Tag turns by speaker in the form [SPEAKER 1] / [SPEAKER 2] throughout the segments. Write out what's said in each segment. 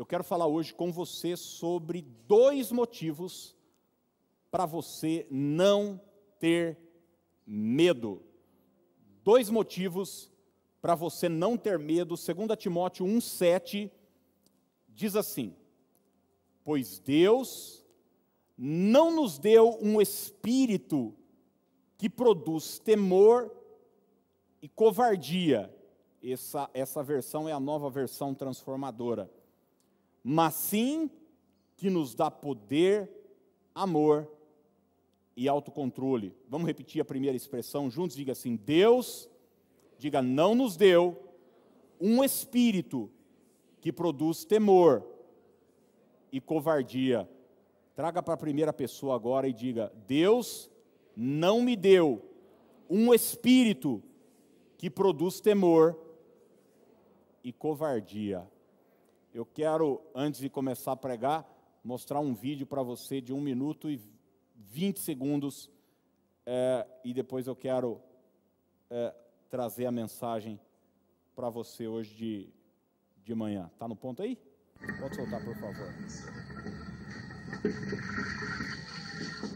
[SPEAKER 1] eu quero falar hoje com você sobre dois motivos para você não ter medo. Dois motivos para você não ter medo. 2 Timóteo 1,7 diz assim: Pois Deus não nos deu um espírito que produz temor e covardia. Essa, essa versão é a nova versão transformadora mas sim que nos dá poder, amor e autocontrole. Vamos repetir a primeira expressão juntos? Diga assim: Deus, diga, não nos deu um espírito que produz temor e covardia. Traga para a primeira pessoa agora e diga: Deus não me deu um espírito que produz temor e covardia. Eu quero, antes de começar a pregar, mostrar um vídeo para você de um minuto e 20 segundos, é, e depois eu quero é, trazer a mensagem para você hoje de, de manhã. Está no ponto aí? Pode soltar, por favor.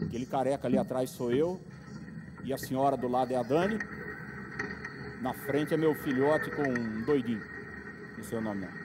[SPEAKER 1] Aquele careca ali atrás sou eu, e a senhora do lado é a Dani. Na frente é meu filhote com um doidinho. Não sei o nome não.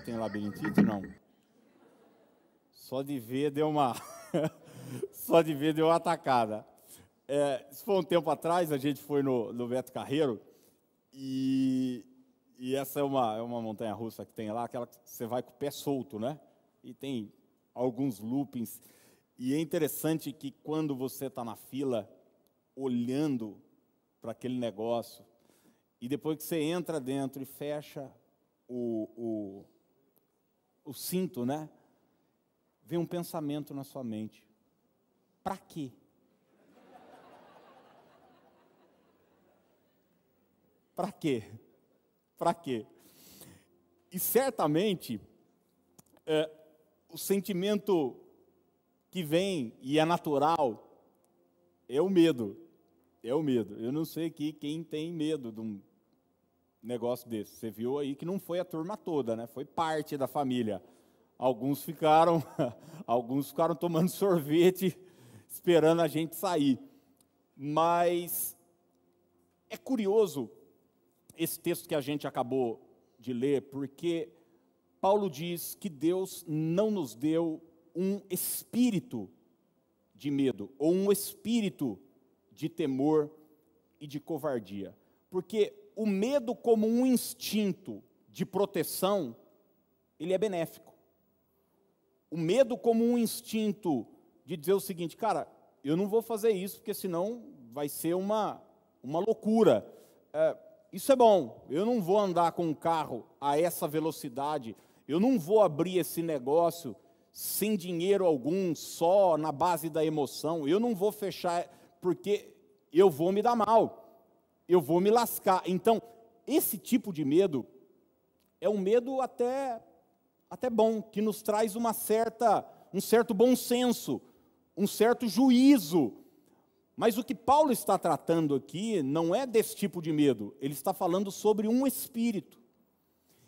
[SPEAKER 1] Tem labirintite? Não. Só de ver deu uma. Só de ver deu uma atacada. É, isso foi um tempo atrás, a gente foi no, no Beto Carreiro, e, e essa é uma, é uma montanha russa que tem lá, aquela que você vai com o pé solto, né? E tem alguns loopings. E é interessante que quando você está na fila, olhando para aquele negócio, e depois que você entra dentro e fecha o, o, o cinto, né? Vem um pensamento na sua mente. Para quê? Para quê? Para quê? E certamente, é, o sentimento que vem e é natural é o medo. É o medo. Eu não sei aqui quem tem medo de um negócio desse. Você viu aí que não foi a turma toda, né? Foi parte da família. Alguns ficaram, alguns ficaram tomando sorvete, esperando a gente sair. Mas é curioso esse texto que a gente acabou de ler, porque Paulo diz que Deus não nos deu um espírito de medo ou um espírito de temor e de covardia. Porque o medo como um instinto de proteção, ele é benéfico. O medo como um instinto de dizer o seguinte, cara, eu não vou fazer isso porque senão vai ser uma, uma loucura. É, isso é bom, eu não vou andar com um carro a essa velocidade, eu não vou abrir esse negócio sem dinheiro algum, só na base da emoção, eu não vou fechar porque eu vou me dar mal eu vou me lascar. Então, esse tipo de medo é um medo até até bom, que nos traz uma certa um certo bom senso, um certo juízo. Mas o que Paulo está tratando aqui não é desse tipo de medo, ele está falando sobre um espírito.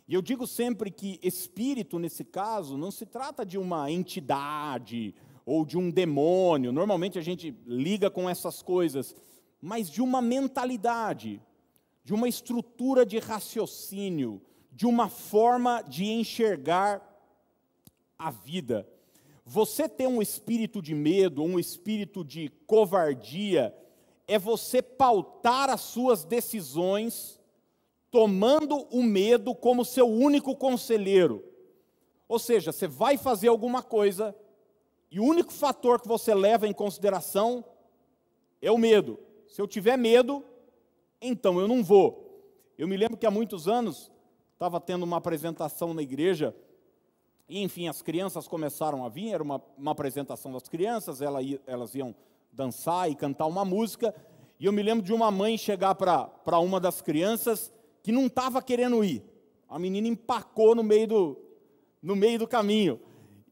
[SPEAKER 1] E eu digo sempre que espírito, nesse caso, não se trata de uma entidade ou de um demônio, normalmente a gente liga com essas coisas, mas de uma mentalidade, de uma estrutura de raciocínio, de uma forma de enxergar a vida. Você ter um espírito de medo, um espírito de covardia, é você pautar as suas decisões tomando o medo como seu único conselheiro. Ou seja, você vai fazer alguma coisa e o único fator que você leva em consideração é o medo. Se eu tiver medo, então eu não vou. Eu me lembro que há muitos anos estava tendo uma apresentação na igreja, e enfim, as crianças começaram a vir, era uma, uma apresentação das crianças, ela, elas iam dançar e cantar uma música, e eu me lembro de uma mãe chegar para uma das crianças que não estava querendo ir. A menina empacou no meio do, no meio do caminho.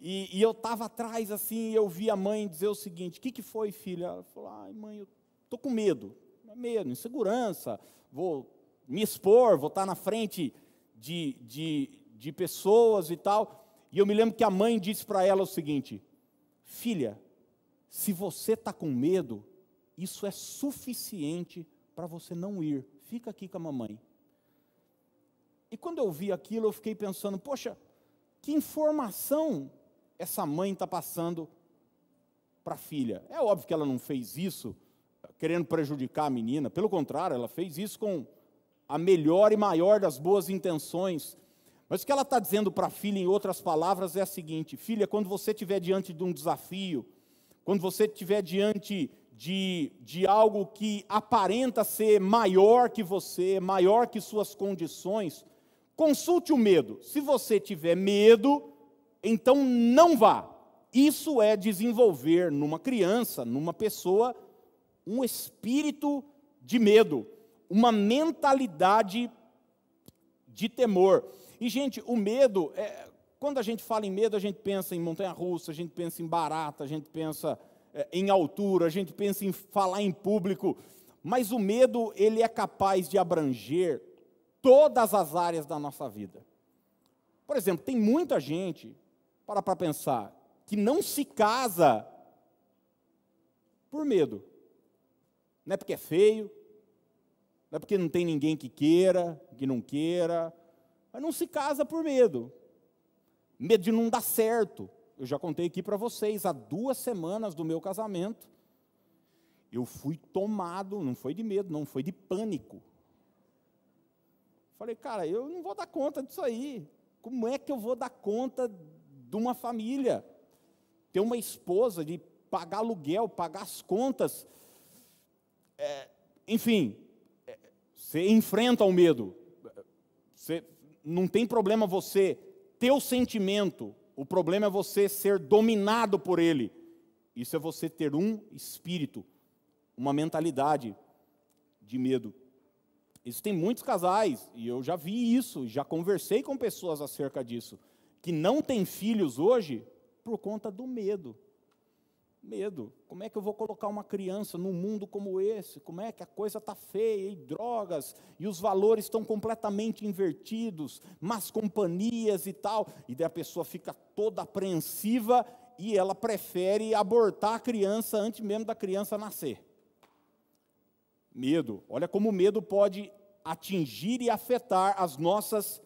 [SPEAKER 1] E, e eu estava atrás assim, e eu vi a mãe dizer o seguinte: O que, que foi, filha? Ela falou: Ai, mãe, eu estou com medo medo, insegurança, vou me expor, vou estar na frente de, de, de pessoas e tal. E eu me lembro que a mãe disse para ela o seguinte: Filha, se você está com medo, isso é suficiente para você não ir. Fica aqui com a mamãe. E quando eu vi aquilo, eu fiquei pensando: Poxa, que informação essa mãe está passando para a filha? É óbvio que ela não fez isso querendo prejudicar a menina. Pelo contrário, ela fez isso com a melhor e maior das boas intenções. Mas o que ela está dizendo para a filha, em outras palavras, é a seguinte: filha, quando você estiver diante de um desafio, quando você estiver diante de, de algo que aparenta ser maior que você, maior que suas condições, consulte o medo. Se você tiver medo, então não vá. Isso é desenvolver numa criança, numa pessoa, um espírito de medo, uma mentalidade de temor. E, gente, o medo, é, quando a gente fala em medo, a gente pensa em montanha-russa, a gente pensa em barata, a gente pensa é, em altura, a gente pensa em falar em público, mas o medo, ele é capaz de abranger todas as áreas da nossa vida. Por exemplo, tem muita gente, para para pensar, que não se casa por medo. Não é porque é feio, não é porque não tem ninguém que queira, que não queira, mas não se casa por medo. Medo de não dar certo. Eu já contei aqui para vocês, há duas semanas do meu casamento, eu fui tomado, não foi de medo, não, foi de pânico. Falei, cara, eu não vou dar conta disso aí. Como é que eu vou dar conta de uma família? Ter uma esposa, de pagar aluguel, pagar as contas é, enfim, é, você enfrenta o medo. Você, não tem problema você ter o sentimento, o problema é você ser dominado por ele. Isso é você ter um espírito, uma mentalidade de medo. Existem muitos casais, e eu já vi isso, já conversei com pessoas acerca disso, que não têm filhos hoje por conta do medo. Medo. Como é que eu vou colocar uma criança num mundo como esse? Como é que a coisa está feia e drogas e os valores estão completamente invertidos, más companhias e tal? E daí a pessoa fica toda apreensiva e ela prefere abortar a criança antes mesmo da criança nascer. Medo. Olha como o medo pode atingir e afetar as nossas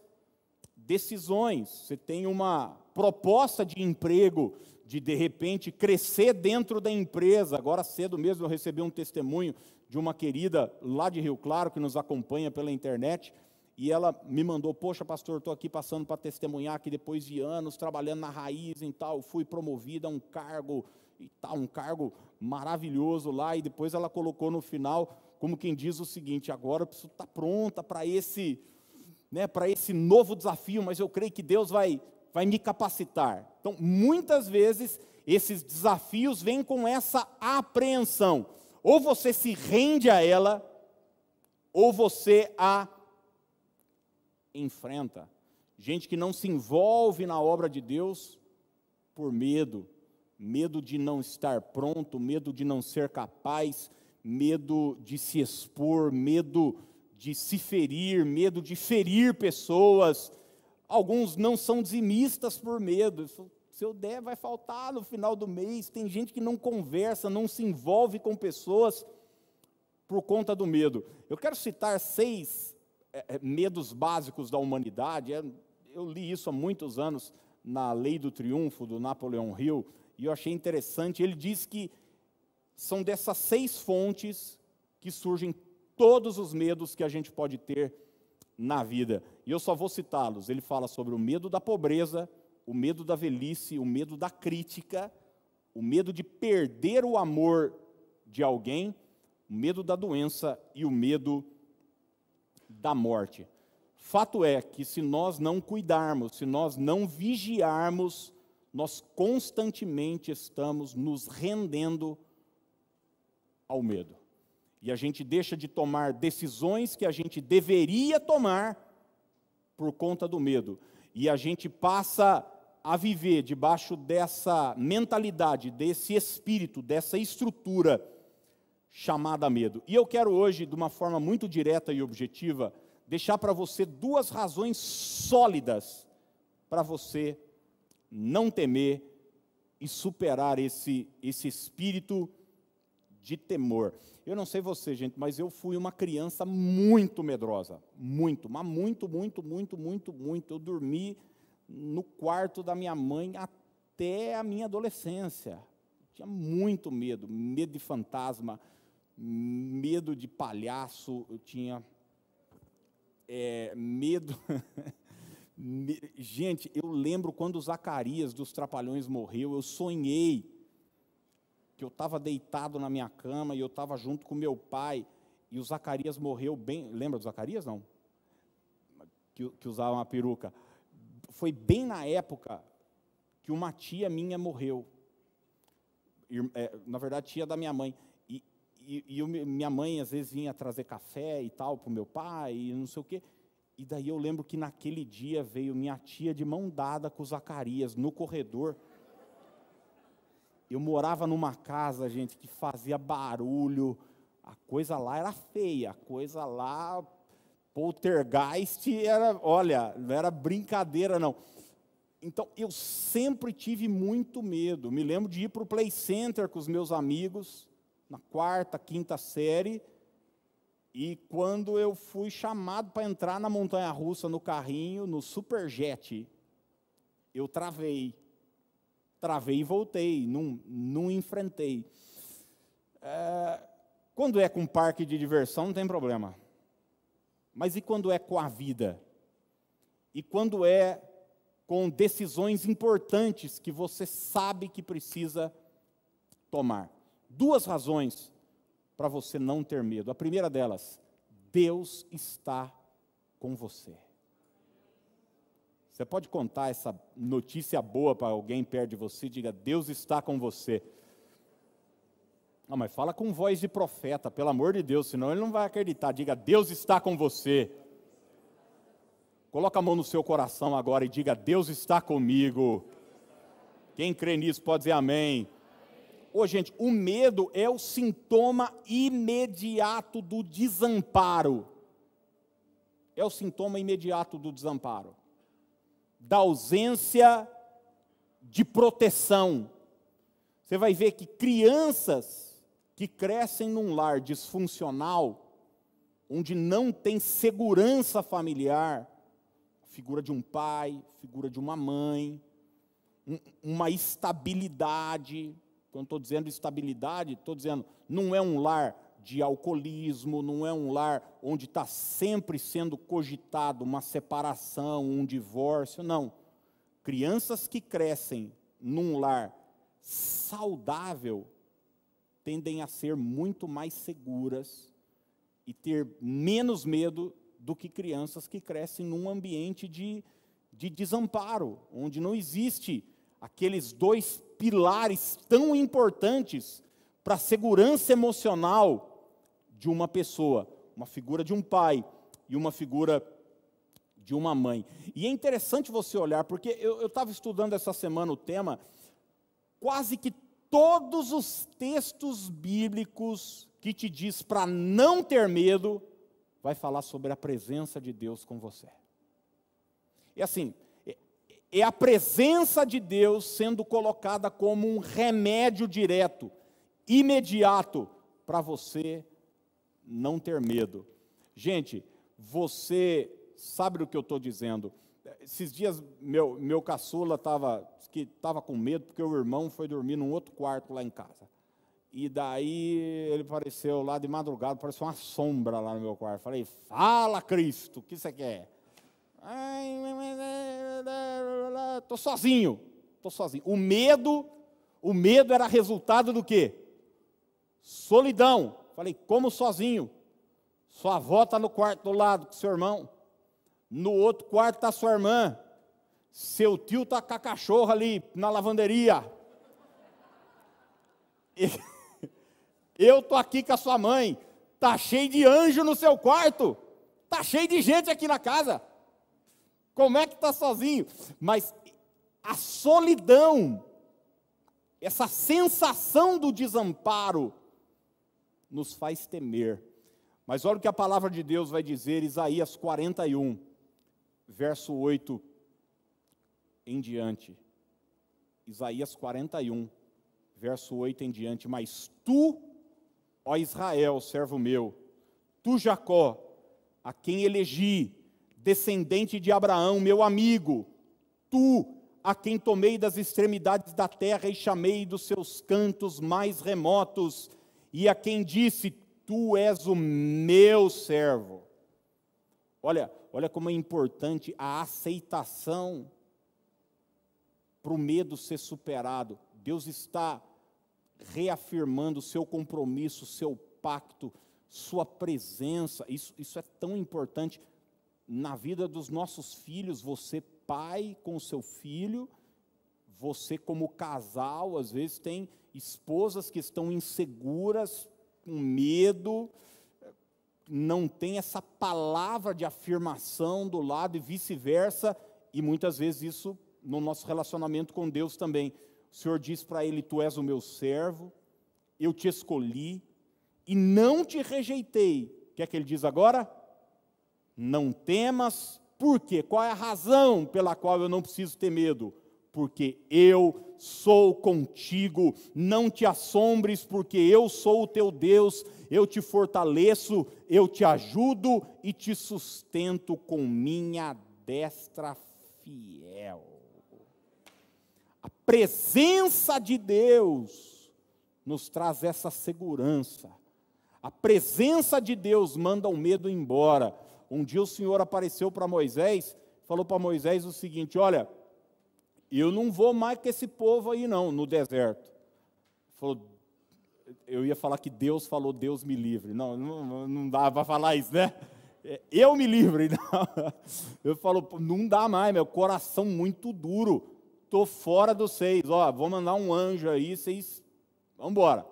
[SPEAKER 1] decisões. Você tem uma proposta de emprego de de repente crescer dentro da empresa. Agora cedo mesmo eu recebi um testemunho de uma querida lá de Rio Claro que nos acompanha pela internet e ela me mandou: Poxa, pastor, estou aqui passando para testemunhar que depois de anos trabalhando na raiz e tal, fui promovida a um cargo e tal, um cargo maravilhoso lá. E depois ela colocou no final, como quem diz o seguinte: agora eu preciso estar tá pronta para esse, né, para esse novo desafio, mas eu creio que Deus vai vai me capacitar. Então, muitas vezes, esses desafios vêm com essa apreensão. Ou você se rende a ela, ou você a enfrenta. Gente que não se envolve na obra de Deus por medo, medo de não estar pronto, medo de não ser capaz, medo de se expor, medo de se ferir, medo de ferir pessoas. Alguns não são dizimistas por medo. Se eu der, vai faltar no final do mês. Tem gente que não conversa, não se envolve com pessoas por conta do medo. Eu quero citar seis é, é medos básicos da humanidade. É, eu li isso há muitos anos na Lei do Triunfo, do Napoleão Hill, e eu achei interessante. Ele diz que são dessas seis fontes que surgem todos os medos que a gente pode ter na vida. E eu só vou citá-los. Ele fala sobre o medo da pobreza, o medo da velhice, o medo da crítica, o medo de perder o amor de alguém, o medo da doença e o medo da morte. Fato é que se nós não cuidarmos, se nós não vigiarmos, nós constantemente estamos nos rendendo ao medo. E a gente deixa de tomar decisões que a gente deveria tomar por conta do medo. E a gente passa a viver debaixo dessa mentalidade, desse espírito, dessa estrutura chamada medo. E eu quero hoje, de uma forma muito direta e objetiva, deixar para você duas razões sólidas para você não temer e superar esse, esse espírito de temor. Eu não sei você, gente, mas eu fui uma criança muito medrosa. Muito, mas muito, muito, muito, muito, muito. Eu dormi no quarto da minha mãe até a minha adolescência. Tinha muito medo, medo de fantasma, medo de palhaço, eu tinha é, medo. Gente, eu lembro quando Zacarias dos Trapalhões morreu, eu sonhei que eu estava deitado na minha cama e eu estava junto com meu pai e o Zacarias morreu bem. Lembra do Zacarias? Não? Que, que usava uma peruca. Foi bem na época que uma tia minha morreu. É, na verdade, tia da minha mãe e, e eu, minha mãe às vezes vinha trazer café e tal para o meu pai e não sei o quê. E daí eu lembro que naquele dia veio minha tia de mão dada com o Zacarias no corredor. Eu morava numa casa, gente, que fazia barulho. A coisa lá era feia, a coisa lá, poltergeist era, olha, não era brincadeira não. Então eu sempre tive muito medo. Me lembro de ir para o play center com os meus amigos na quarta, quinta série, e quando eu fui chamado para entrar na montanha russa no carrinho, no Superjet, eu travei. Travei e voltei, não, não enfrentei. É, quando é com parque de diversão, não tem problema. Mas e quando é com a vida? E quando é com decisões importantes que você sabe que precisa tomar? duas razões para você não ter medo. A primeira delas, Deus está com você. Você pode contar essa notícia boa para alguém perto de você, diga: Deus está com você. Não, mas fala com voz de profeta, pelo amor de Deus, senão ele não vai acreditar. Diga: Deus está com você. Coloca a mão no seu coração agora e diga: Deus está comigo. Quem crê nisso pode dizer amém. Ô, gente, o medo é o sintoma imediato do desamparo. É o sintoma imediato do desamparo. Da ausência de proteção. Você vai ver que crianças que crescem num lar disfuncional, onde não tem segurança familiar, figura de um pai, figura de uma mãe, uma estabilidade, quando estou dizendo estabilidade, estou dizendo não é um lar de alcoolismo, não é um lar onde está sempre sendo cogitado uma separação, um divórcio, não. Crianças que crescem num lar saudável tendem a ser muito mais seguras e ter menos medo do que crianças que crescem num ambiente de, de desamparo, onde não existe aqueles dois pilares tão importantes para a segurança emocional de uma pessoa, uma figura de um pai e uma figura de uma mãe. E é interessante você olhar, porque eu estava estudando essa semana o tema, quase que todos os textos bíblicos que te diz para não ter medo, vai falar sobre a presença de Deus com você. Assim, é, é a presença de Deus sendo colocada como um remédio direto, imediato, para você não ter medo. Gente, você sabe do que eu estou dizendo. Esses dias, meu, meu caçula estava estava com medo porque o irmão foi dormir num outro quarto lá em casa. E daí ele apareceu lá de madrugada, parecia uma sombra lá no meu quarto. Falei, fala Cristo, o que você quer? Estou sozinho, estou sozinho. O medo, o medo era resultado do quê? Solidão. Falei, como sozinho? Sua avó está no quarto do lado com seu irmão. No outro quarto está sua irmã. Seu tio está com a cachorra ali na lavanderia. Eu estou aqui com a sua mãe. Está cheio de anjo no seu quarto. Está cheio de gente aqui na casa. Como é que está sozinho? Mas a solidão, essa sensação do desamparo, nos faz temer. Mas olha o que a palavra de Deus vai dizer, Isaías 41, verso 8 em diante. Isaías 41, verso 8 em diante. Mas tu, ó Israel, servo meu, tu, Jacó, a quem elegi, descendente de Abraão, meu amigo, tu, a quem tomei das extremidades da terra e chamei dos seus cantos mais remotos, e a quem disse: Tu és o meu servo. Olha, olha como é importante a aceitação para o medo ser superado. Deus está reafirmando o seu compromisso, o seu pacto, sua presença. Isso, isso é tão importante na vida dos nossos filhos. Você, pai, com o seu filho, você, como casal, às vezes tem esposas que estão inseguras, com medo, não tem essa palavra de afirmação do lado e vice-versa, e muitas vezes isso no nosso relacionamento com Deus também. O Senhor diz para ele: Tu és o meu servo, eu te escolhi e não te rejeitei. O que é que ele diz agora? Não temas, por quê? Qual é a razão pela qual eu não preciso ter medo? Porque eu sou contigo, não te assombres, porque eu sou o teu Deus, eu te fortaleço, eu te ajudo e te sustento com minha destra fiel. A presença de Deus nos traz essa segurança. A presença de Deus manda o medo embora. Um dia o Senhor apareceu para Moisés, falou para Moisés o seguinte: Olha, eu não vou mais com esse povo aí, não, no deserto. Falou, eu ia falar que Deus falou, Deus me livre. Não, não, não dá para falar isso, né? É, eu me livre. Não. Eu falo, não dá mais, meu coração muito duro estou fora dos seis, ó, vou mandar um anjo aí, vocês, vamos embora.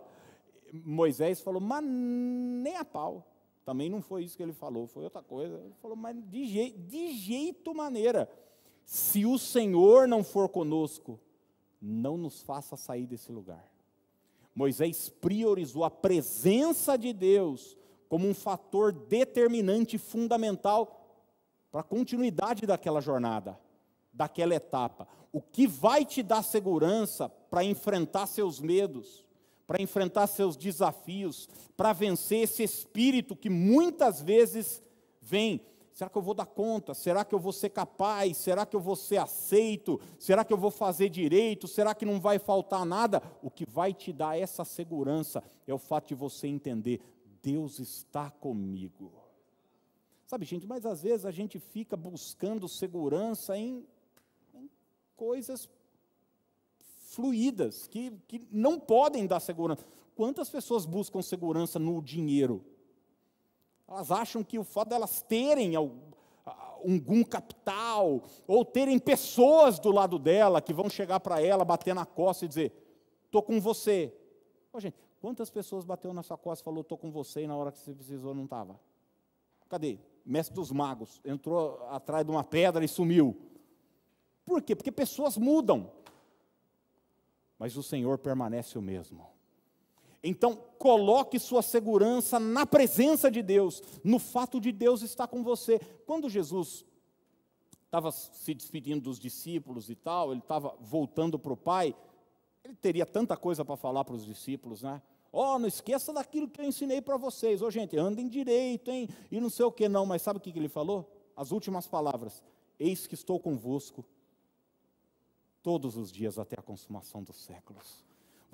[SPEAKER 1] Moisés falou, mas nem a pau. Também não foi isso que ele falou, foi outra coisa. Ele falou, mas de, je de jeito maneira. Se o Senhor não for conosco, não nos faça sair desse lugar. Moisés priorizou a presença de Deus como um fator determinante fundamental para a continuidade daquela jornada, daquela etapa o que vai te dar segurança para enfrentar seus medos, para enfrentar seus desafios, para vencer esse espírito que muitas vezes vem. Será que eu vou dar conta? Será que eu vou ser capaz? Será que eu vou ser aceito? Será que eu vou fazer direito? Será que não vai faltar nada? O que vai te dar essa segurança é o fato de você entender: Deus está comigo. Sabe, gente, mas às vezes a gente fica buscando segurança em coisas fluídas, que, que não podem dar segurança. Quantas pessoas buscam segurança no dinheiro? Elas acham que o fato delas terem algum capital, ou terem pessoas do lado dela que vão chegar para ela, bater na costa e dizer: estou com você. Ô, gente, quantas pessoas bateu na sua costa e falou: estou com você, e na hora que você precisou não estava? Cadê? Mestre dos magos, entrou atrás de uma pedra e sumiu. Por quê? Porque pessoas mudam. mas o Senhor permanece o mesmo. Então, coloque sua segurança na presença de Deus, no fato de Deus estar com você. Quando Jesus estava se despedindo dos discípulos e tal, ele estava voltando para o Pai, ele teria tanta coisa para falar para os discípulos, né? Ó, oh, não esqueça daquilo que eu ensinei para vocês. Ô, oh, gente, andem direito, hein? E não sei o que não, mas sabe o que ele falou? As últimas palavras: Eis que estou convosco todos os dias até a consumação dos séculos.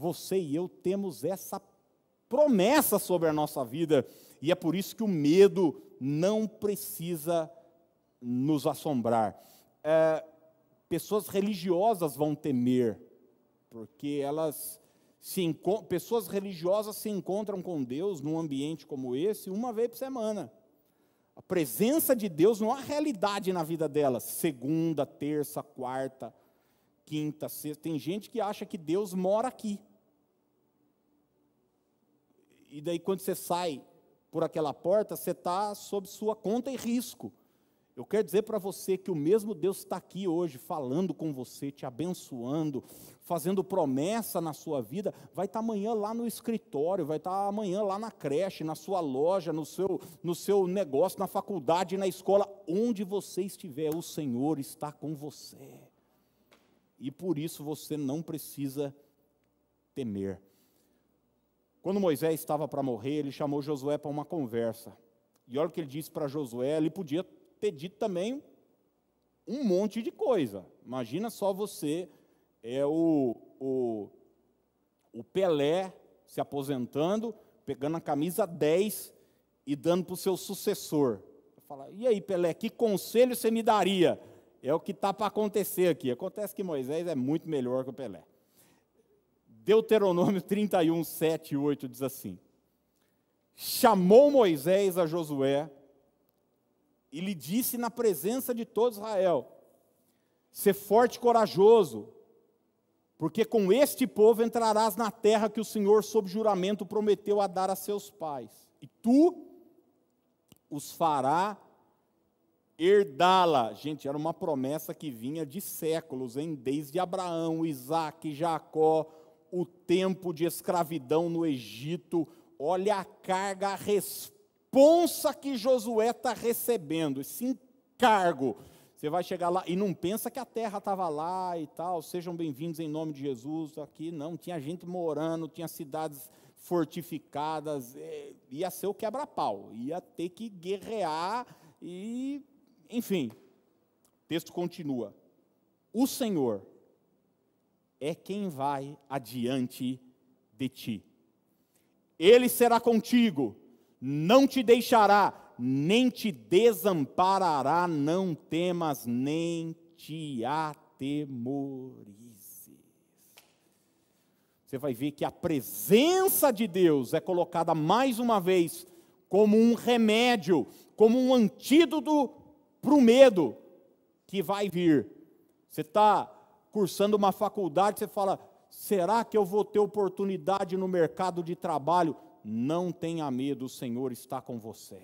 [SPEAKER 1] Você e eu temos essa promessa sobre a nossa vida, e é por isso que o medo não precisa nos assombrar. É, pessoas religiosas vão temer, porque elas se pessoas religiosas se encontram com Deus num ambiente como esse uma vez por semana. A presença de Deus não há realidade na vida delas. Segunda, terça, quarta, quinta, sexta. Tem gente que acha que Deus mora aqui. E daí, quando você sai por aquela porta, você está sob sua conta e risco. Eu quero dizer para você que o mesmo Deus está aqui hoje, falando com você, te abençoando, fazendo promessa na sua vida, vai estar tá amanhã lá no escritório, vai estar tá amanhã lá na creche, na sua loja, no seu, no seu negócio, na faculdade, na escola, onde você estiver, o Senhor está com você. E por isso você não precisa temer. Quando Moisés estava para morrer, ele chamou Josué para uma conversa. E olha o que ele disse para Josué: ele podia ter dito também um monte de coisa. Imagina só você, é o, o, o Pelé se aposentando, pegando a camisa 10 e dando para o seu sucessor. Fala, e aí, Pelé, que conselho você me daria? É o que está para acontecer aqui. Acontece que Moisés é muito melhor que o Pelé. Deuteronômio 31, 7 e 8 diz assim: Chamou Moisés a Josué e lhe disse na presença de todo Israel: Ser forte e corajoso, porque com este povo entrarás na terra que o Senhor, sob juramento, prometeu a dar a seus pais, e tu os fará herdá-la. Gente, era uma promessa que vinha de séculos, hein? desde Abraão, Isaac, Jacó, o tempo de escravidão no Egito. Olha a carga, a responsa que Josué está recebendo, esse encargo. Você vai chegar lá e não pensa que a terra estava lá e tal, sejam bem-vindos em nome de Jesus. Aqui não, tinha gente morando, tinha cidades fortificadas, é, ia ser o quebra-pau, ia ter que guerrear e, enfim. O texto continua. O Senhor é quem vai adiante de ti. Ele será contigo não te deixará, nem te desamparará, não temas, nem te atemorizes. Você vai ver que a presença de Deus é colocada mais uma vez como um remédio, como um antídoto para o medo que vai vir. Você está cursando uma faculdade, você fala: será que eu vou ter oportunidade no mercado de trabalho? não tenha medo, o Senhor está com você.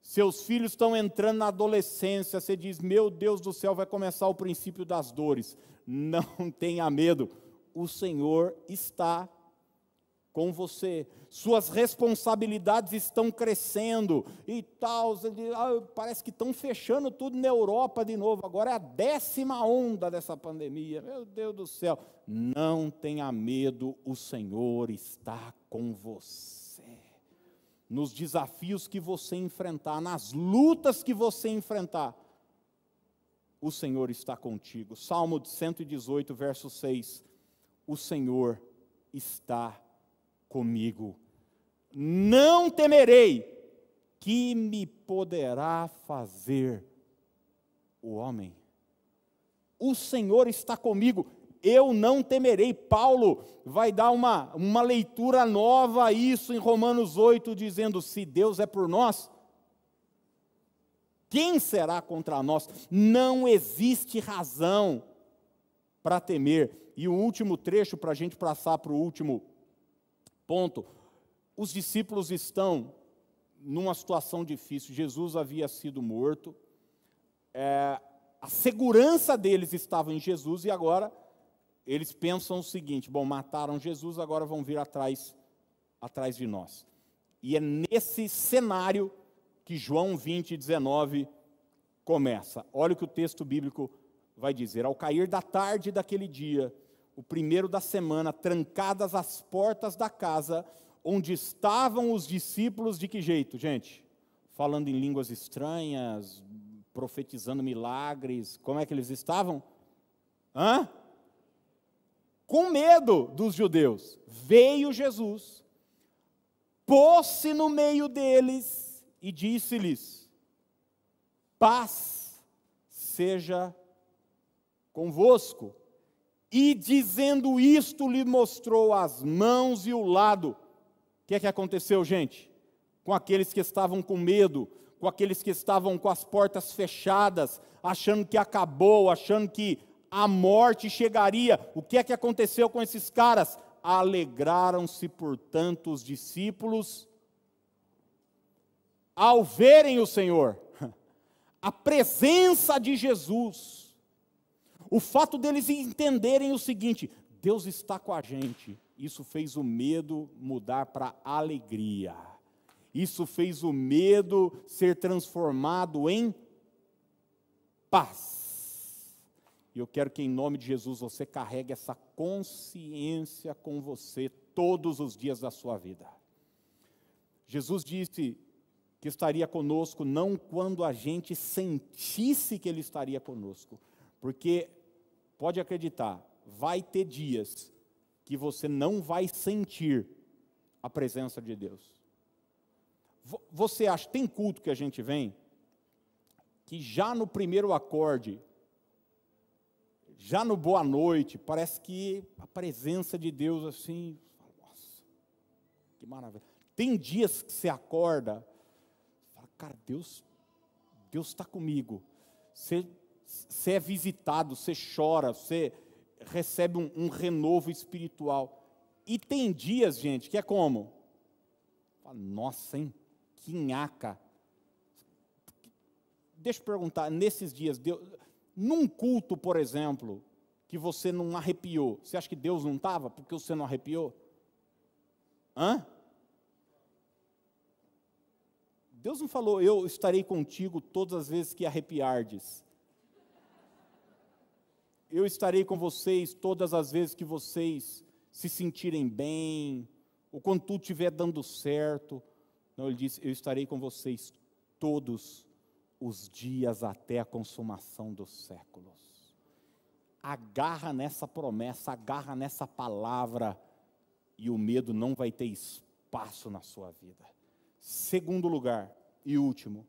[SPEAKER 1] Seus filhos estão entrando na adolescência, você diz: Meu Deus do céu, vai começar o princípio das dores. Não tenha medo, o Senhor está com você. Suas responsabilidades estão crescendo e tal. Ah, parece que estão fechando tudo na Europa de novo. Agora é a décima onda dessa pandemia. Meu Deus do céu. Não tenha medo, o Senhor está com você. Nos desafios que você enfrentar, nas lutas que você enfrentar, o Senhor está contigo. Salmo 118, verso 6. O Senhor está comigo. Não temerei, que me poderá fazer o homem. O Senhor está comigo, eu não temerei. Paulo vai dar uma, uma leitura nova a isso em Romanos 8, dizendo: se Deus é por nós, quem será contra nós? Não existe razão para temer. E o último trecho, para a gente passar para o último ponto. Os discípulos estão numa situação difícil. Jesus havia sido morto, é, a segurança deles estava em Jesus e agora eles pensam o seguinte: bom, mataram Jesus, agora vão vir atrás, atrás de nós. E é nesse cenário que João 20, 19 começa. Olha o que o texto bíblico vai dizer: Ao cair da tarde daquele dia, o primeiro da semana, trancadas as portas da casa, onde estavam os discípulos, de que jeito, gente? Falando em línguas estranhas, profetizando milagres, como é que eles estavam? Hã? Com medo dos judeus. Veio Jesus, pôs-se no meio deles e disse-lhes: Paz seja convosco. E dizendo isto, lhe mostrou as mãos e o lado. O que é que aconteceu, gente? Com aqueles que estavam com medo, com aqueles que estavam com as portas fechadas, achando que acabou, achando que a morte chegaria. O que é que aconteceu com esses caras? Alegraram-se, portanto, os discípulos ao verem o Senhor, a presença de Jesus o fato deles entenderem o seguinte: Deus está com a gente, isso fez o medo mudar para alegria. Isso fez o medo ser transformado em paz. E eu quero que, em nome de Jesus, você carregue essa consciência com você todos os dias da sua vida. Jesus disse que estaria conosco não quando a gente sentisse que Ele estaria conosco, porque pode acreditar, vai ter dias que você não vai sentir a presença de Deus. Você acha, tem culto que a gente vem, que já no primeiro acorde, já no boa noite, parece que a presença de Deus assim, nossa, que maravilha. Tem dias que você acorda, fala, cara, Deus, Deus está comigo. Você você é visitado, você chora, você recebe um, um, renovo espiritual. E tem dias, gente, que é como? Nossa, hein? Que nhaca. Deixa eu perguntar, nesses dias, Deus, num culto, por exemplo, que você não arrepiou, você acha que Deus não estava porque você não arrepiou? Hã? Deus não falou, eu estarei contigo todas as vezes que arrepiardes eu estarei com vocês todas as vezes que vocês se sentirem bem, ou quando tudo estiver dando certo. Não, ele disse: Eu estarei com vocês todos os dias até a consumação dos séculos. Agarra nessa promessa, agarra nessa palavra, e o medo não vai ter espaço na sua vida. Segundo lugar, e último,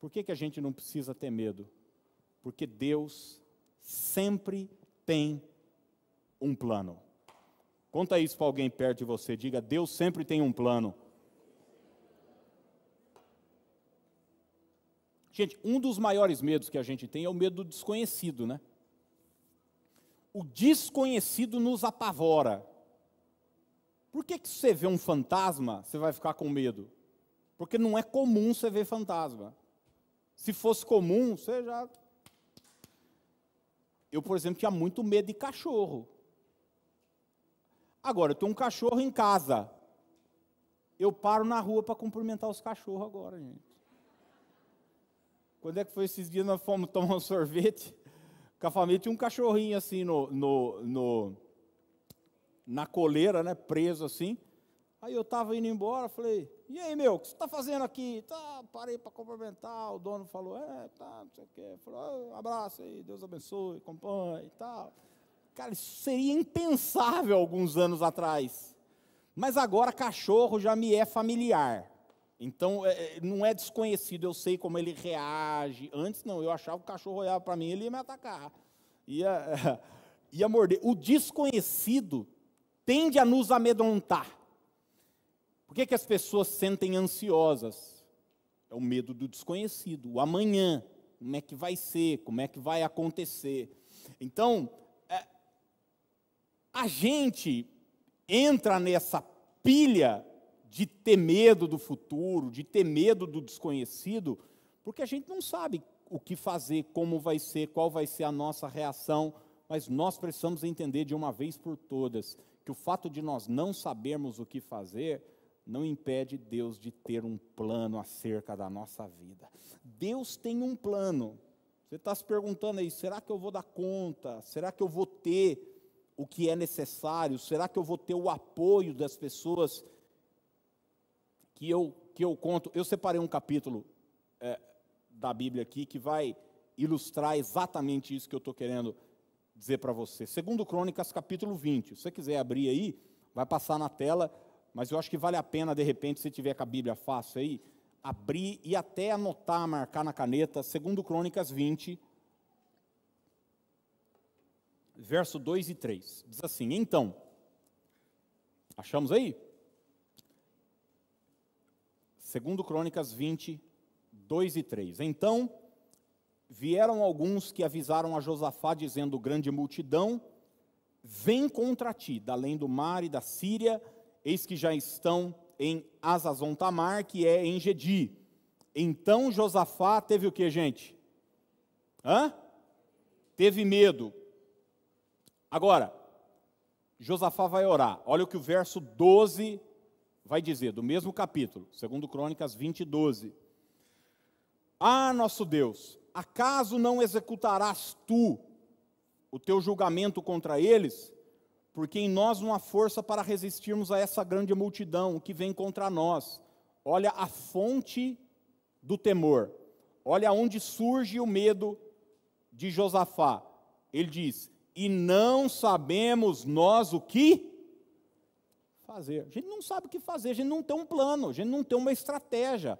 [SPEAKER 1] por que, que a gente não precisa ter medo? Porque Deus sempre tem um plano. Conta isso para alguém perto de você. Diga: Deus sempre tem um plano. Gente, um dos maiores medos que a gente tem é o medo do desconhecido, né? O desconhecido nos apavora. Por que, que você vê um fantasma, você vai ficar com medo? Porque não é comum você ver fantasma. Se fosse comum, você já eu, por exemplo, tinha muito medo de cachorro. Agora, eu tenho um cachorro em casa. Eu paro na rua para cumprimentar os cachorros agora, gente. Quando é que foi esses dias nós fomos tomar um sorvete? Com a família tinha um cachorrinho assim no, no, no na coleira, né, preso assim. Aí eu estava indo embora, falei, e aí, meu, o que você está fazendo aqui? Tá, parei para cumprimentar, o dono falou, é, tá, não sei o quê. Falou, oh, abraço aí, Deus abençoe, acompanhe e tal. Cara, isso seria impensável alguns anos atrás. Mas agora cachorro já me é familiar. Então, é, é não é desconhecido, eu sei como ele reage. Antes, não, eu achava que o cachorro olhava para mim, ele ia me atacar. Ia, ia morder. O desconhecido tende a nos amedrontar. Por que, que as pessoas sentem ansiosas? É o medo do desconhecido, o amanhã, como é que vai ser, como é que vai acontecer. Então, é, a gente entra nessa pilha de ter medo do futuro, de ter medo do desconhecido, porque a gente não sabe o que fazer, como vai ser, qual vai ser a nossa reação. Mas nós precisamos entender de uma vez por todas que o fato de nós não sabermos o que fazer não impede Deus de ter um plano acerca da nossa vida. Deus tem um plano. Você está se perguntando aí, será que eu vou dar conta? Será que eu vou ter o que é necessário? Será que eu vou ter o apoio das pessoas que eu, que eu conto? Eu separei um capítulo é, da Bíblia aqui que vai ilustrar exatamente isso que eu estou querendo dizer para você. Segundo Crônicas, capítulo 20. Se você quiser abrir aí, vai passar na tela, mas eu acho que vale a pena, de repente, se tiver com a Bíblia fácil aí, abrir e até anotar, marcar na caneta, segundo Crônicas 20, verso 2 e 3. Diz assim: Então, achamos aí? Segundo Crônicas 20, 2 e 3. Então, vieram alguns que avisaram a Josafá, dizendo: Grande multidão, vem contra ti, da além do mar e da Síria, eis que já estão em Azazon Tamar, que é em Gedi. Então Josafá teve o que, gente? Hã? Teve medo. Agora, Josafá vai orar. Olha o que o verso 12 vai dizer, do mesmo capítulo, segundo Crônicas 20, 12. Ah, nosso Deus, acaso não executarás tu o teu julgamento contra eles? Porque em nós não há força para resistirmos a essa grande multidão que vem contra nós. Olha a fonte do temor. Olha onde surge o medo de Josafá. Ele diz: e não sabemos nós o que fazer. A gente não sabe o que fazer, a gente não tem um plano, a gente não tem uma estratégia.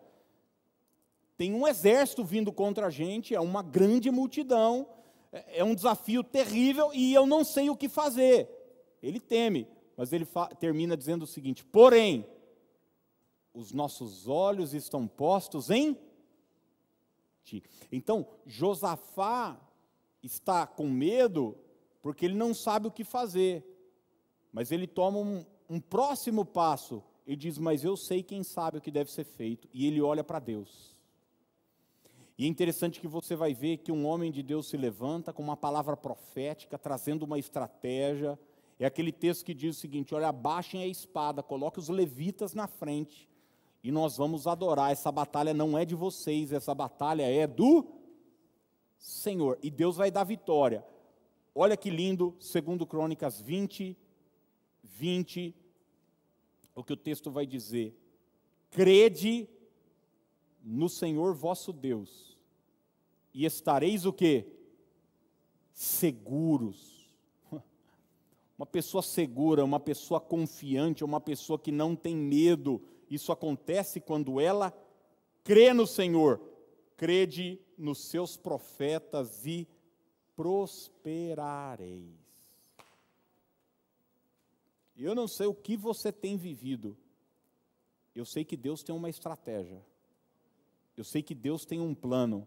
[SPEAKER 1] Tem um exército vindo contra a gente, é uma grande multidão, é, é um desafio terrível e eu não sei o que fazer. Ele teme, mas ele termina dizendo o seguinte: porém, os nossos olhos estão postos em ti. Então, Josafá está com medo porque ele não sabe o que fazer. Mas ele toma um, um próximo passo e diz: Mas eu sei quem sabe o que deve ser feito. E ele olha para Deus. E é interessante que você vai ver que um homem de Deus se levanta com uma palavra profética, trazendo uma estratégia. É aquele texto que diz o seguinte: olha, abaixem a espada, coloque os levitas na frente, e nós vamos adorar. Essa batalha não é de vocês, essa batalha é do Senhor. E Deus vai dar vitória. Olha que lindo, segundo Crônicas 20, 20, o que o texto vai dizer. Crede no Senhor vosso Deus, e estareis o que? Seguros. Uma pessoa segura, uma pessoa confiante, uma pessoa que não tem medo. Isso acontece quando ela crê no Senhor, crede nos seus profetas e prosperareis. Eu não sei o que você tem vivido, eu sei que Deus tem uma estratégia, eu sei que Deus tem um plano.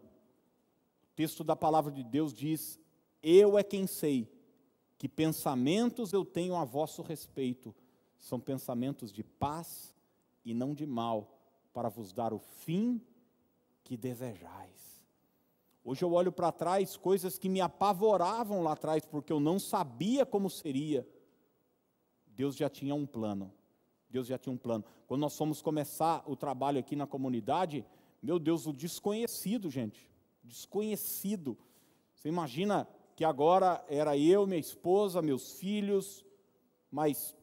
[SPEAKER 1] O texto da palavra de Deus diz: Eu é quem sei que pensamentos eu tenho a vosso respeito, são pensamentos de paz e não de mal, para vos dar o fim que desejais. Hoje eu olho para trás, coisas que me apavoravam lá atrás, porque eu não sabia como seria. Deus já tinha um plano. Deus já tinha um plano. Quando nós fomos começar o trabalho aqui na comunidade, meu Deus, o desconhecido, gente. Desconhecido. Você imagina que agora era eu, minha esposa, meus filhos, mais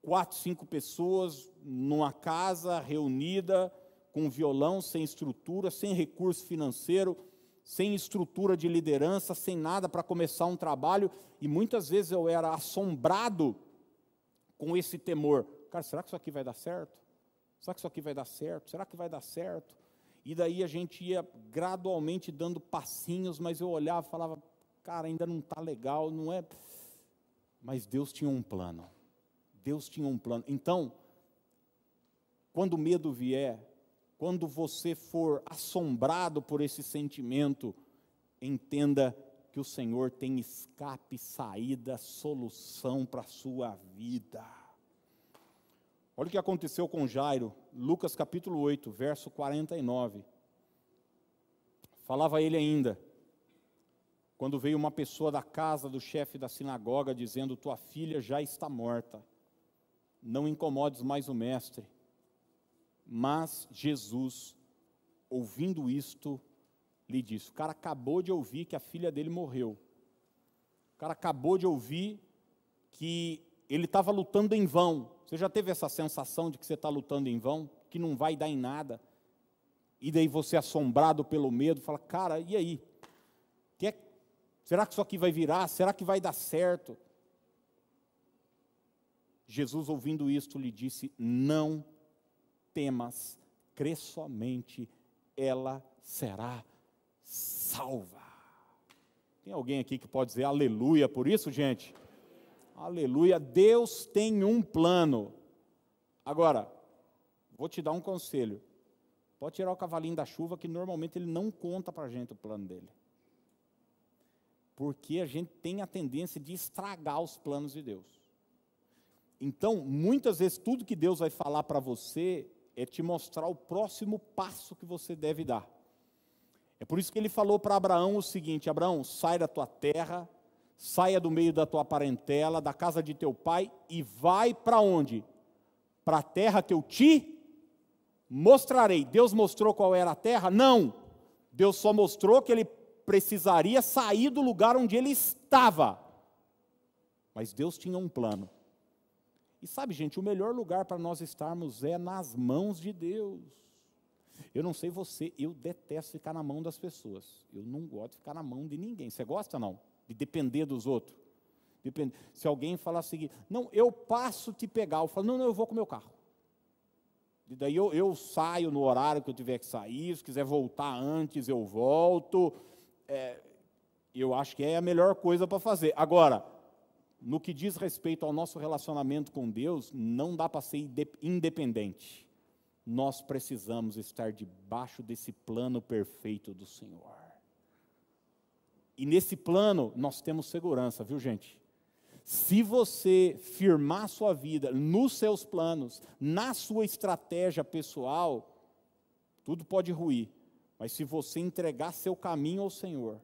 [SPEAKER 1] quatro, cinco pessoas numa casa reunida, com violão, sem estrutura, sem recurso financeiro sem estrutura de liderança, sem nada para começar um trabalho, e muitas vezes eu era assombrado com esse temor. Cara, será que isso aqui vai dar certo? Será que isso aqui vai dar certo? Será que vai dar certo? E daí a gente ia gradualmente dando passinhos, mas eu olhava e falava, cara, ainda não está legal, não é. Mas Deus tinha um plano. Deus tinha um plano. Então, quando o medo vier, quando você for assombrado por esse sentimento, entenda que o Senhor tem escape, saída, solução para a sua vida. Olha o que aconteceu com Jairo, Lucas capítulo 8, verso 49. Falava ele ainda: quando veio uma pessoa da casa do chefe da sinagoga dizendo: Tua filha já está morta, não incomodes mais o mestre. Mas Jesus, ouvindo isto, lhe disse: O cara acabou de ouvir que a filha dele morreu. O cara acabou de ouvir que ele estava lutando em vão. Você já teve essa sensação de que você está lutando em vão, que não vai dar em nada? E daí você, assombrado pelo medo, fala: Cara, e aí? Que será que isso aqui vai virar? Será que vai dar certo? Jesus, ouvindo isto, lhe disse: Não temas, crê somente, ela será salva. Tem alguém aqui que pode dizer aleluia por isso, gente? Aleluia, Deus tem um plano. Agora, vou te dar um conselho. Pode tirar o cavalinho da chuva, que normalmente ele não conta para a gente o plano dele. Porque a gente tem a tendência de estragar os planos de Deus. Então, muitas vezes, tudo que Deus vai falar para você é te mostrar o próximo passo que você deve dar. É por isso que ele falou para Abraão o seguinte: Abraão, sai da tua terra, saia do meio da tua parentela, da casa de teu pai e vai para onde? Para a terra que eu te mostrarei. Deus mostrou qual era a terra? Não. Deus só mostrou que ele precisaria sair do lugar onde ele estava. Mas Deus tinha um plano. E sabe, gente, o melhor lugar para nós estarmos é nas mãos de Deus. Eu não sei você, eu detesto ficar na mão das pessoas. Eu não gosto de ficar na mão de ninguém. Você gosta não? de depender dos outros. Depende. Se alguém falar o seguinte, não, eu passo te pegar, eu falo, não, não, eu vou com o meu carro. E daí eu, eu saio no horário que eu tiver que sair, se quiser voltar antes, eu volto. É, eu acho que é a melhor coisa para fazer. Agora, no que diz respeito ao nosso relacionamento com Deus, não dá para ser independente. Nós precisamos estar debaixo desse plano perfeito do Senhor. E nesse plano nós temos segurança, viu, gente? Se você firmar sua vida nos seus planos, na sua estratégia pessoal, tudo pode ruir. Mas se você entregar seu caminho ao Senhor,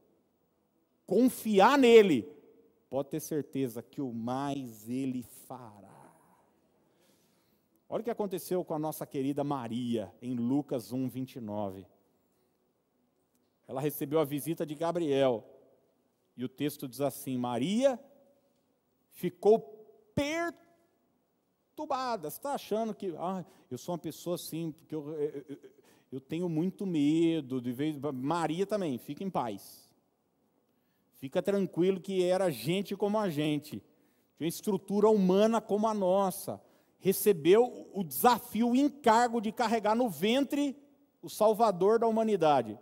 [SPEAKER 1] confiar nele, pode ter certeza que o mais ele fará. Olha o que aconteceu com a nossa querida Maria, em Lucas 1, 29. Ela recebeu a visita de Gabriel. E o texto diz assim: Maria ficou perturbada. Você está achando que ah, eu sou uma pessoa assim, porque eu, eu, eu tenho muito medo. De vez... Maria também, fica em paz. Fica tranquilo que era gente como a gente, uma estrutura humana como a nossa. Recebeu o desafio, o encargo de carregar no ventre o Salvador da humanidade.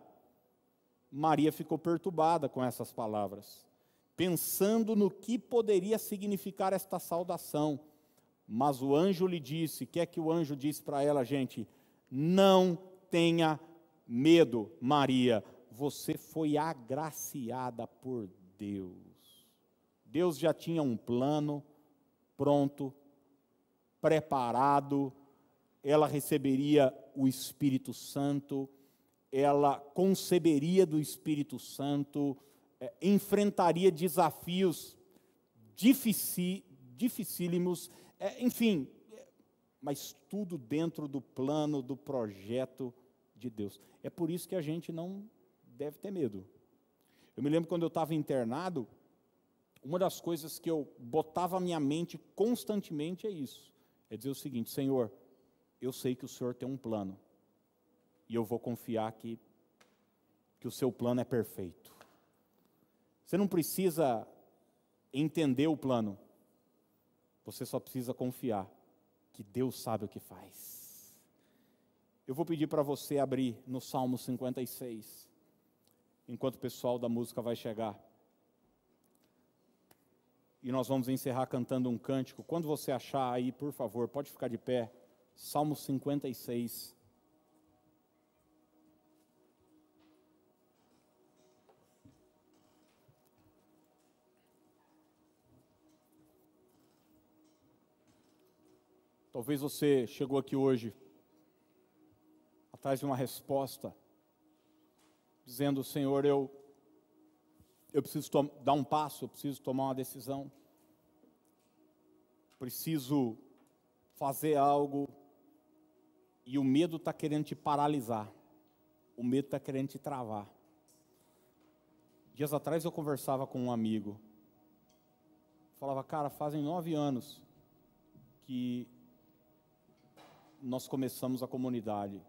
[SPEAKER 1] Maria ficou perturbada com essas palavras, pensando no que poderia significar esta saudação. Mas o anjo lhe disse: o que é que o anjo disse para ela, gente? Não tenha medo, Maria, você foi agraciada por Deus. Deus já tinha um plano pronto, preparado, ela receberia o Espírito Santo, ela conceberia do Espírito Santo, é, enfrentaria desafios difici, dificílimos, é, enfim, é, mas tudo dentro do plano, do projeto de Deus. É por isso que a gente não deve ter medo. Eu me lembro quando eu estava internado, uma das coisas que eu botava a minha mente constantemente é isso: é dizer o seguinte, Senhor, eu sei que o Senhor tem um plano e eu vou confiar que, que o seu plano é perfeito. Você não precisa entender o plano, você só precisa confiar que Deus sabe o que faz. Eu vou pedir para você abrir no Salmo 56, enquanto o pessoal da música vai chegar. E nós vamos encerrar cantando um cântico. Quando você achar aí, por favor, pode ficar de pé. Salmo 56. Talvez você chegou aqui hoje atrás de uma resposta, dizendo: Senhor, eu, eu preciso dar um passo, eu preciso tomar uma decisão, preciso fazer algo, e o medo está querendo te paralisar, o medo está querendo te travar. Dias atrás eu conversava com um amigo, falava, cara, fazem nove anos que nós começamos a comunidade.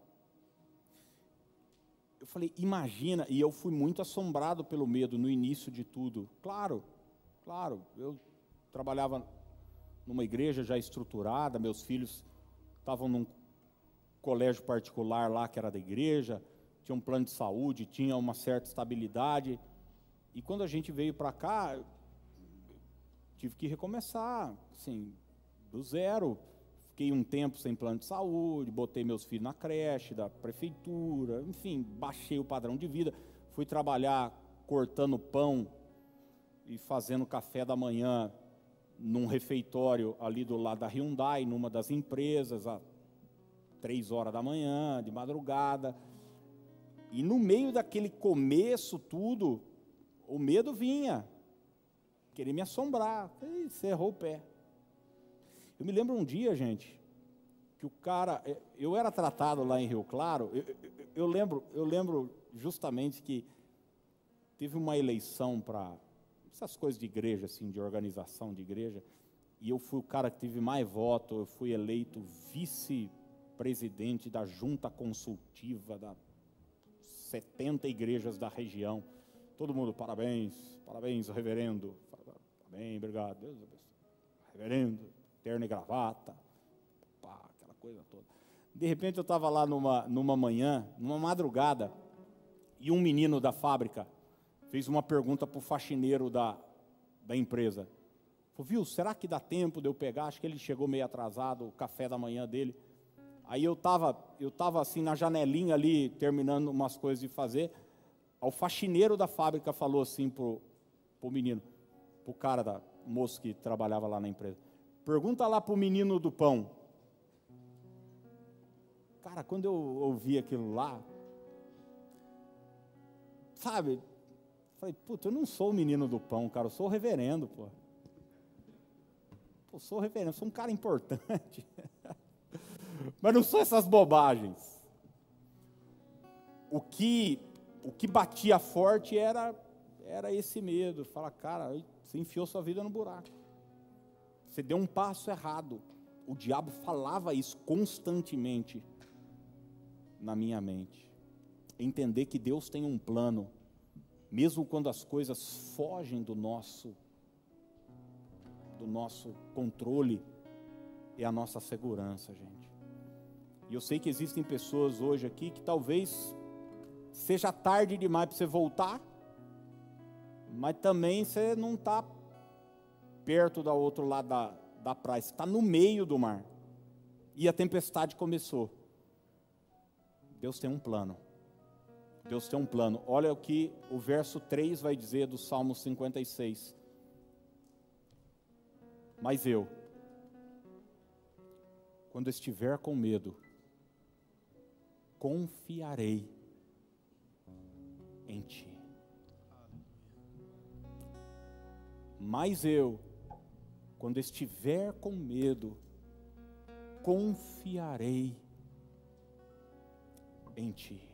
[SPEAKER 1] Eu falei, imagina, e eu fui muito assombrado pelo medo no início de tudo. Claro, claro, eu trabalhava numa igreja já estruturada, meus filhos estavam num colégio particular lá que era da igreja, tinha um plano de saúde, tinha uma certa estabilidade. E quando a gente veio para cá, tive que recomeçar, assim, do zero. Fiquei um tempo sem plano de saúde, botei meus filhos na creche da prefeitura, enfim, baixei o padrão de vida. Fui trabalhar cortando pão e fazendo café da manhã num refeitório ali do lado da Hyundai, numa das empresas, às três horas da manhã, de madrugada. E no meio daquele começo tudo, o medo vinha, querer me assombrar. E cerrou o pé. Eu me lembro um dia, gente, que o cara, é, eu era tratado lá em Rio Claro, eu, eu, eu lembro, eu lembro justamente que teve uma eleição para essas coisas de igreja, assim, de organização de igreja, e eu fui o cara que teve mais voto, eu fui eleito vice-presidente da junta consultiva da 70 igrejas da região. Todo mundo, parabéns, parabéns, reverendo. Parabéns, obrigado, Deus abençoe. Reverendo, terno e gravata, pá, aquela coisa toda. De repente eu estava lá numa, numa manhã, numa madrugada, e um menino da fábrica fez uma pergunta para o faxineiro da, da empresa. Falou, viu, será que dá tempo de eu pegar? Acho que ele chegou meio atrasado, o café da manhã dele. Aí eu estava eu tava assim na janelinha ali, terminando umas coisas de fazer. O faxineiro da fábrica falou assim para o menino, para o cara, da, moço que trabalhava lá na empresa. Pergunta lá para o menino do pão. Cara, quando eu ouvi aquilo lá, sabe, falei, puta, eu não sou o menino do pão, cara, eu sou o reverendo, pô. Eu sou o reverendo, sou um cara importante. Mas não sou essas bobagens. O que, o que batia forte era, era esse medo. Fala, cara, você enfiou sua vida no buraco. Você deu um passo errado. O diabo falava isso constantemente na minha mente. Entender que Deus tem um plano, mesmo quando as coisas fogem do nosso do nosso controle, é a nossa segurança, gente. E eu sei que existem pessoas hoje aqui que talvez seja tarde demais para você voltar, mas também você não está perto do outro lado da, da praia, está no meio do mar. E a tempestade começou. Deus tem um plano. Deus tem um plano. Olha o que o verso 3 vai dizer do Salmo 56. Mas eu, quando estiver com medo, confiarei em ti. Mas eu, quando estiver com medo, confiarei em ti.